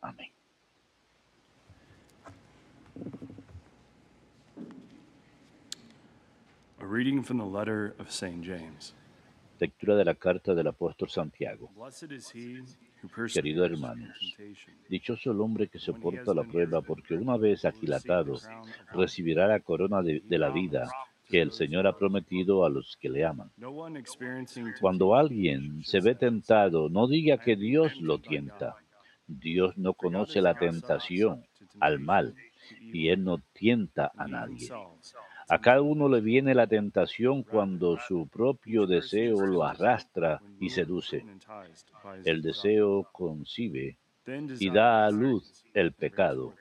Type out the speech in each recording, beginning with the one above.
Amén. A reading from the letter of St. James. Lectura de la carta del apóstol Santiago. Blessed is he who Queridos hermanos, dichoso el hombre que soporta la prueba, porque una vez aquilatado recibirá la corona de, de la vida que el Señor ha prometido a los que le aman. Cuando alguien se ve tentado, no diga que Dios lo tienta. Dios no conoce la tentación al mal y Él no tienta a nadie. A cada uno le viene la tentación cuando su propio deseo lo arrastra y seduce. El deseo concibe y da a luz el pecado.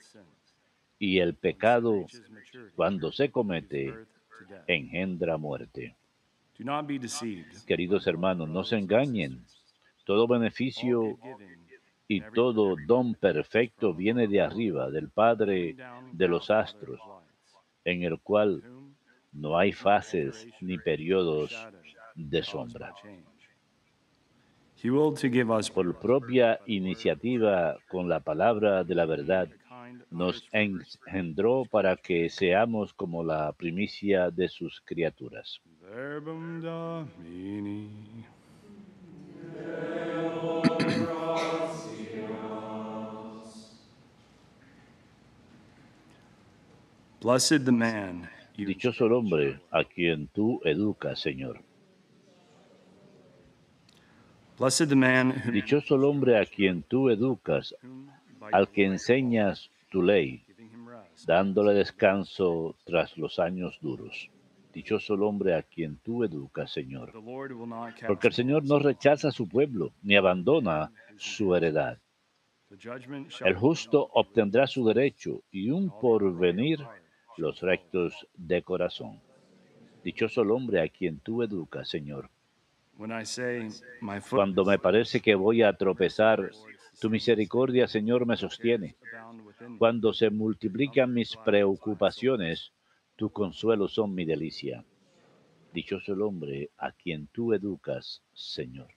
Y el pecado, cuando se comete, engendra muerte. Queridos hermanos, no se engañen. Todo beneficio y todo don perfecto viene de arriba, del Padre de los astros, en el cual no hay fases ni periodos de sombra. Por propia iniciativa, con la palabra de la verdad, nos engendró para que seamos como la primicia de sus criaturas. Dichoso el hombre a quien tú educas, Señor. Blessed the man who Dichoso el hombre a quien tú educas, al que enseñas tu ley, dándole descanso tras los años duros. Dichoso el hombre a quien tú educas, Señor. Porque el Señor no rechaza a su pueblo, ni abandona su heredad. El justo obtendrá su derecho y un porvenir los rectos de corazón. Dichoso el hombre a quien tú educas, Señor. Cuando me parece que voy a tropezar, tu misericordia, Señor, me sostiene. Cuando se multiplican mis preocupaciones, tu consuelo son mi delicia. Dichoso el hombre a quien tú educas, Señor.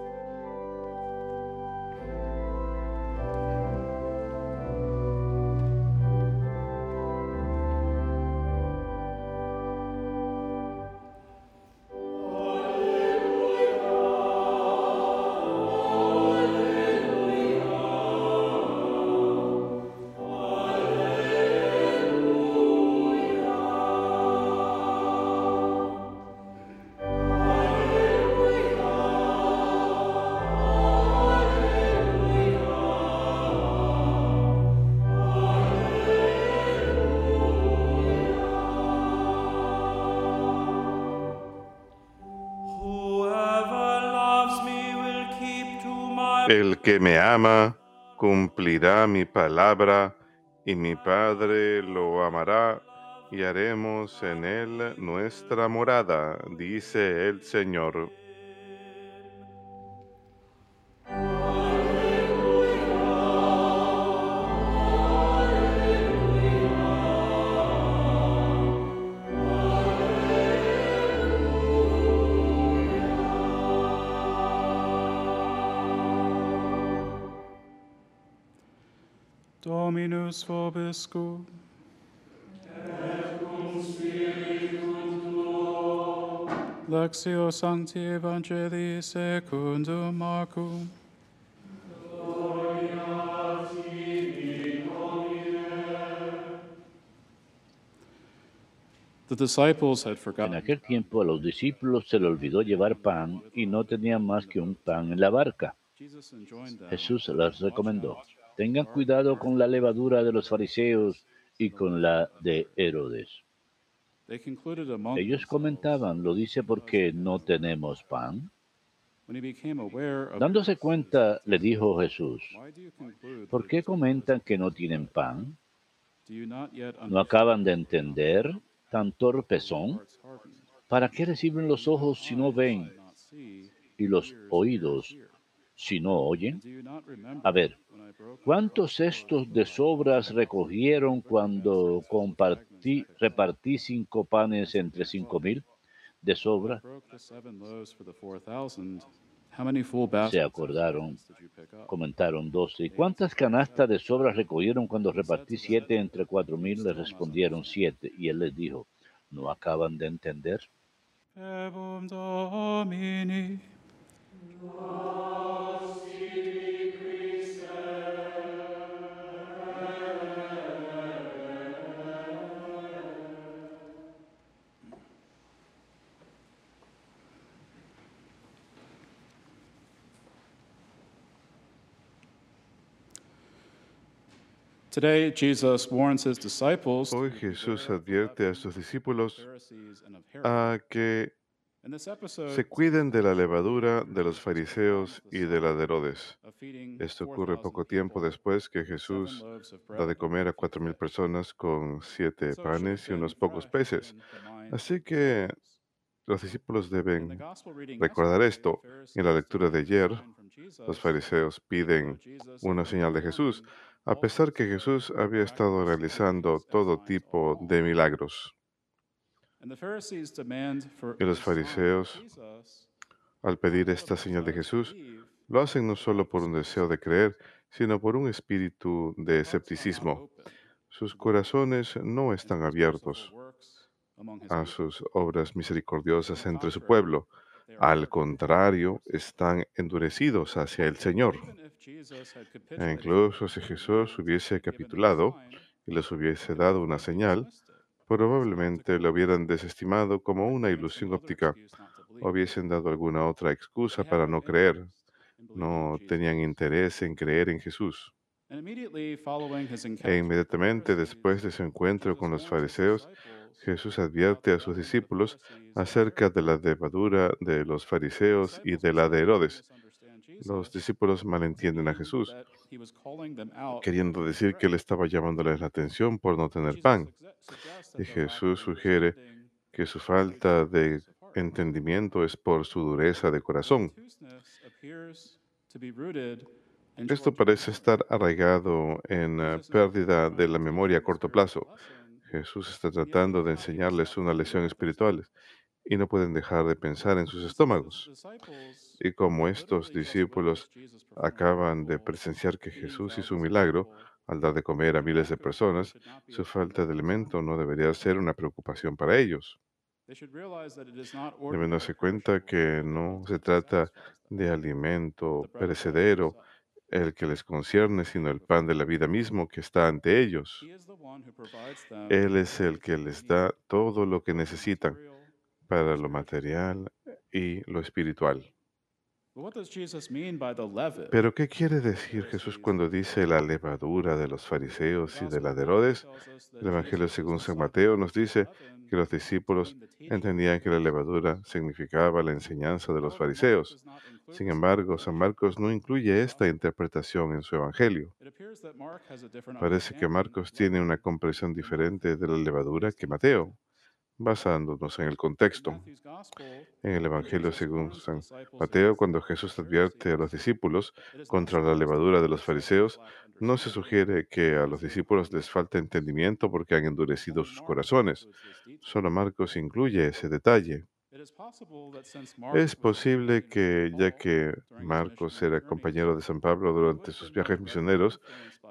Que me ama cumplirá mi palabra, y mi Padre lo amará, y haremos en él nuestra morada, dice el Señor. Dominus vobiscum. Lectio Sancti Evangelii secundum Marcum. The disciples had En forgotten aquel tiempo a los discípulos se le olvidó llevar pan y no tenían más que un pan en la barca. Jesús les recomendó, tengan cuidado con la levadura de los fariseos y con la de Herodes. Ellos comentaban, lo dice porque no tenemos pan. Dándose cuenta, le dijo Jesús, ¿por qué comentan que no tienen pan? ¿No acaban de entender? ¿Tan torpes son? ¿Para qué reciben los ojos si no ven y los oídos si no oyen? A ver, ¿cuántos cestos de sobras recogieron cuando compartí, repartí cinco panes entre cinco mil de sobra? Se acordaron, comentaron doce. ¿Y cuántas canastas de sobras recogieron cuando repartí siete entre cuatro mil? Le respondieron siete. Y él les dijo, ¿no acaban de entender? Hoy Jesús advierte a sus discípulos a que se cuiden de la levadura de los fariseos y de la de Herodes. Esto 4,000 ocurre poco tiempo después que Jesús da de comer a cuatro mil personas con siete panes y unos pocos peces. Así que los discípulos deben recordar esto. En la lectura de ayer, los fariseos piden una señal de Jesús, a pesar que Jesús había estado realizando todo tipo de milagros. Y los fariseos, al pedir esta señal de Jesús, lo hacen no solo por un deseo de creer, sino por un espíritu de escepticismo. Sus corazones no están abiertos a sus obras misericordiosas entre su pueblo. Al contrario, están endurecidos hacia el Señor. E incluso si Jesús hubiese capitulado y les hubiese dado una señal, probablemente lo hubieran desestimado como una ilusión óptica o hubiesen dado alguna otra excusa para no creer. No tenían interés en creer en Jesús. E inmediatamente después de su encuentro con los fariseos, Jesús advierte a sus discípulos acerca de la levadura de los fariseos y de la de Herodes. Los discípulos malentienden a Jesús, queriendo decir que él estaba llamándoles la atención por no tener pan. Y Jesús sugiere que su falta de entendimiento es por su dureza de corazón. Esto parece estar arraigado en eh, pérdida de la memoria a corto plazo. Jesús está tratando de enseñarles una lección espiritual y no pueden dejar de pensar en sus estómagos. Y como estos discípulos acaban de presenciar que Jesús hizo un milagro al dar de comer a miles de personas, su falta de alimento no debería ser una preocupación para ellos. Deben darse cuenta que no se trata de alimento perecedero el que les concierne, sino el pan de la vida mismo que está ante ellos. Él es el que les da todo lo que necesitan para lo material y lo espiritual. Pero ¿qué quiere decir Jesús cuando and dice la levadura de los fariseos y de la de Herodes? El Evangelio según San Mateo nos dice que los discípulos entendían que la levadura significaba la enseñanza de los fariseos. Sin embargo, San Marcos no in incluye esta interpretación en su Evangelio. Parece que Marcos tiene una comprensión diferente de la levadura que Mateo, basándonos en el contexto. En el Evangelio según San Mateo, cuando Jesús advierte a los discípulos contra la levadura de los fariseos, no se sugiere que a los discípulos les hearts. entendimiento porque han endurecido sus corazones. Solo Marcos incluye ese detalle. Es posible que, ya que Marcos era compañero de San Pablo durante sus viajes misioneros,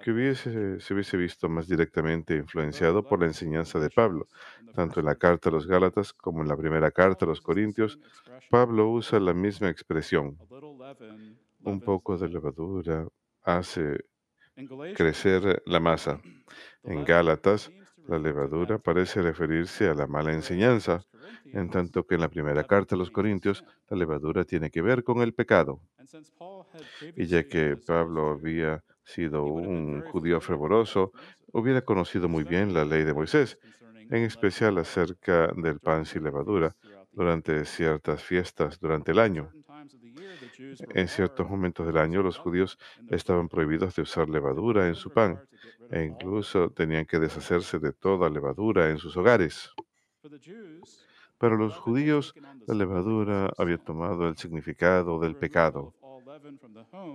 que hubiese, se hubiese visto más directamente influenciado por la enseñanza de Pablo. Tanto en la carta a los Gálatas como en la primera carta a los Corintios. Pablo usa la misma expresión. Un poco de levadura hace crecer la masa. En Gálatas, la levadura parece referirse a la mala enseñanza, 1 en tanto que en la primera carta a los Corintios, la levadura tiene que ver con el pecado. Y ya que Pablo había sido un judío fervoroso, hubiera conocido muy bien la ley de Moisés, en especial acerca del pan sin levadura durante ciertas fiestas durante el año. En ciertos momentos del año los judíos estaban prohibidos de usar levadura en su pan, e incluso tenían que deshacerse de toda levadura en sus hogares. Para los judíos, la levadura había tomado el significado del pecado.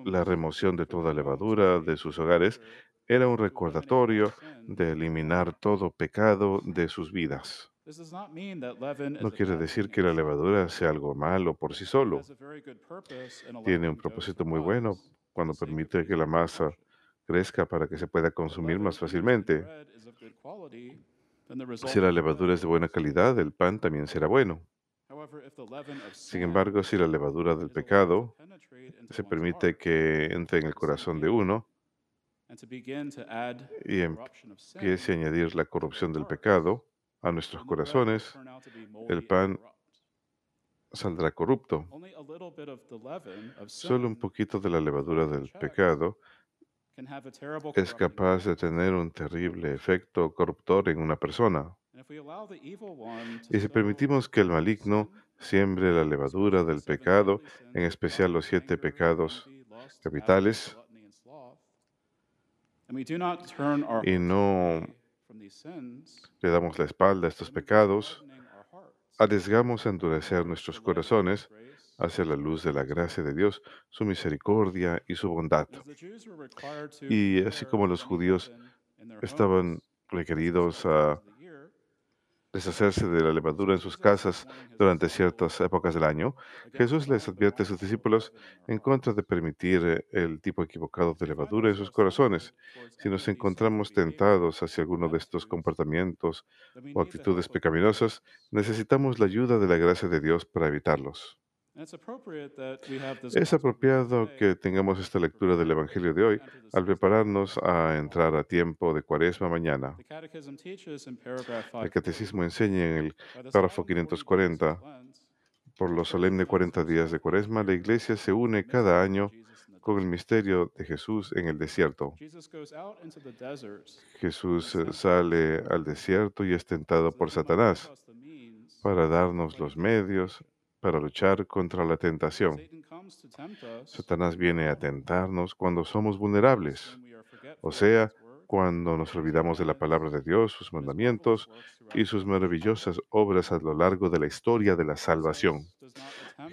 La remoción de toda levadura de sus hogares era un recordatorio de eliminar todo pecado de sus vidas. No quiere decir que la levadura sea algo malo por sí solo. Tiene un propósito muy bueno cuando permite que la masa crezca para que se pueda consumir más fácilmente. Si la levadura es de buena calidad, el pan también será bueno. Sin embargo, si la levadura del pecado se permite que entre en el corazón de uno y empiece a añadir la corrupción del pecado a nuestros corazones, el pan saldrá corrupto. Solo un poquito de la levadura del pecado es capaz de tener un terrible efecto corruptor en una persona. Y si permitimos que el maligno siembre la levadura del pecado, en especial los siete pecados capitales, y no le damos la espalda a estos pecados, arriesgamos a endurecer nuestros corazones hacia la luz de la gracia de Dios, su misericordia y su bondad. Y así como los judíos estaban requeridos a deshacerse de la levadura en sus casas durante ciertas épocas del año, Jesús les advierte a sus discípulos en contra de permitir eh, el tipo equivocado de levadura en sus corazones. Si nos encontramos tentados hacia alguno de estos comportamientos o actitudes pecaminosas, necesitamos la ayuda de la gracia de Dios para evitarlos. Es apropiado que tengamos esta lectura del Evangelio de hoy al prepararnos a entrar a tiempo de cuaresma mañana. El catecismo enseña en el párrafo 540, por los solemne 40 días de cuaresma, la iglesia se une cada año con el misterio de Jesús en el desierto. Jesús eh, sale al desierto y es tentado por Satanás para darnos los medios para luchar contra la tentación. Satanás viene a tentarnos cuando somos vulnerables, o sea, cuando nos olvidamos de la palabra de Dios, sus mandamientos y sus maravillosas obras a lo largo de la historia de la salvación.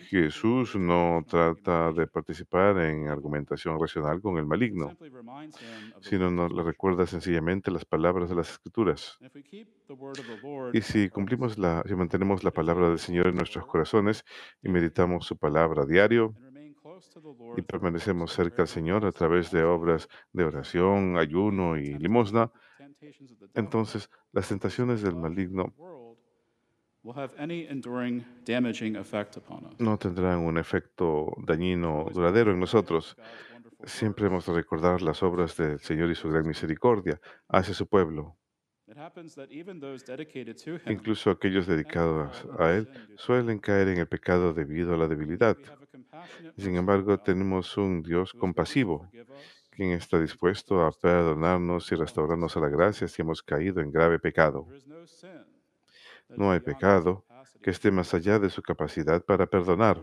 Jesús no trata de participar en argumentación racional con el maligno, sino nos le recuerda sencillamente las palabras de las Escrituras. Y si cumplimos la, si mantenemos la palabra del Señor en nuestros corazones y meditamos su palabra a diario, y permanecemos cerca al Señor a través de obras de oración, ayuno y limosna, entonces las tentaciones del maligno no tendrán un efecto dañino duradero en nosotros. Siempre hemos de recordar las obras del Señor y su gran misericordia hacia su pueblo. Incluso aquellos dedicados a Él suelen caer en el pecado debido a la debilidad. Sin embargo, tenemos un Dios compasivo, quien está dispuesto a perdonarnos y restaurarnos a la gracia si hemos caído en grave pecado. No hay pecado que esté más allá de su capacidad para perdonar.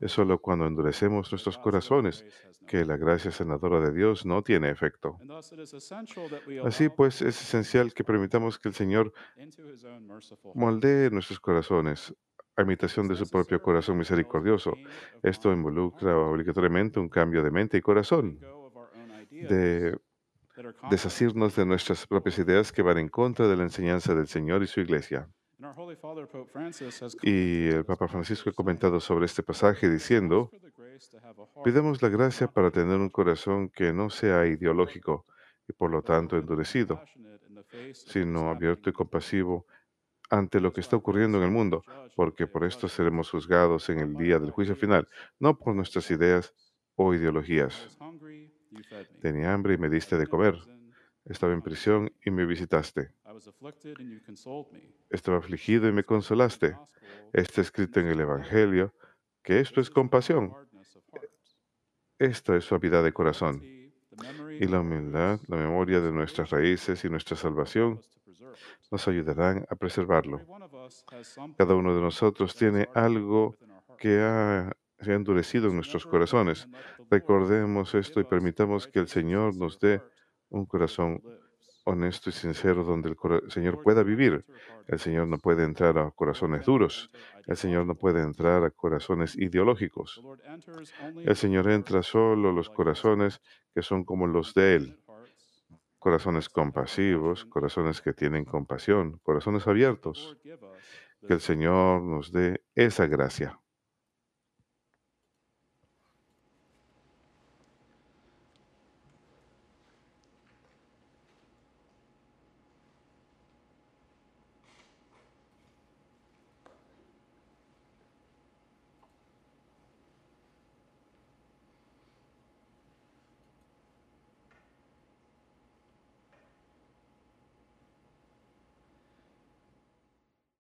Es solo cuando endurecemos nuestros corazones que la gracia sanadora de Dios no tiene efecto. Así pues, es esencial que permitamos que el Señor moldee nuestros corazones a imitación de su propio corazón misericordioso. Esto involucra obligatoriamente un cambio de mente y corazón, desasirnos de nuestras propias ideas que van en contra de la enseñanza del Señor y su iglesia. Y el Papa Francisco ha comentado sobre este pasaje diciendo, pidamos la gracia para tener un corazón que no sea ideológico y por lo tanto endurecido, sino abierto y compasivo ante lo que está ocurriendo en el mundo, porque por esto seremos juzgados en el día del juicio final, no por nuestras ideas o ideologías. Tenía hambre y me diste de comer. Estaba en prisión y me visitaste. Estaba afligido y me consolaste. Está escrito en el Evangelio que esto es compasión. Esto es suavidad de corazón. Y la humildad, la memoria de nuestras raíces y nuestra salvación nos ayudarán a preservarlo. Cada uno de nosotros tiene algo que ha, endurecido en nuestros corazones. Recordemos esto y permitamos que el Señor nos dé un corazón honesto y sincero donde el Señor pueda vivir. El Señor no puede entrar a corazones duros. El Señor no puede entrar a corazones ideológicos. El Señor entra solo a los corazones que son como los de Él. Corazones compasivos, corazones que tienen compasión, corazones abiertos. Que el Señor nos dé esa gracia.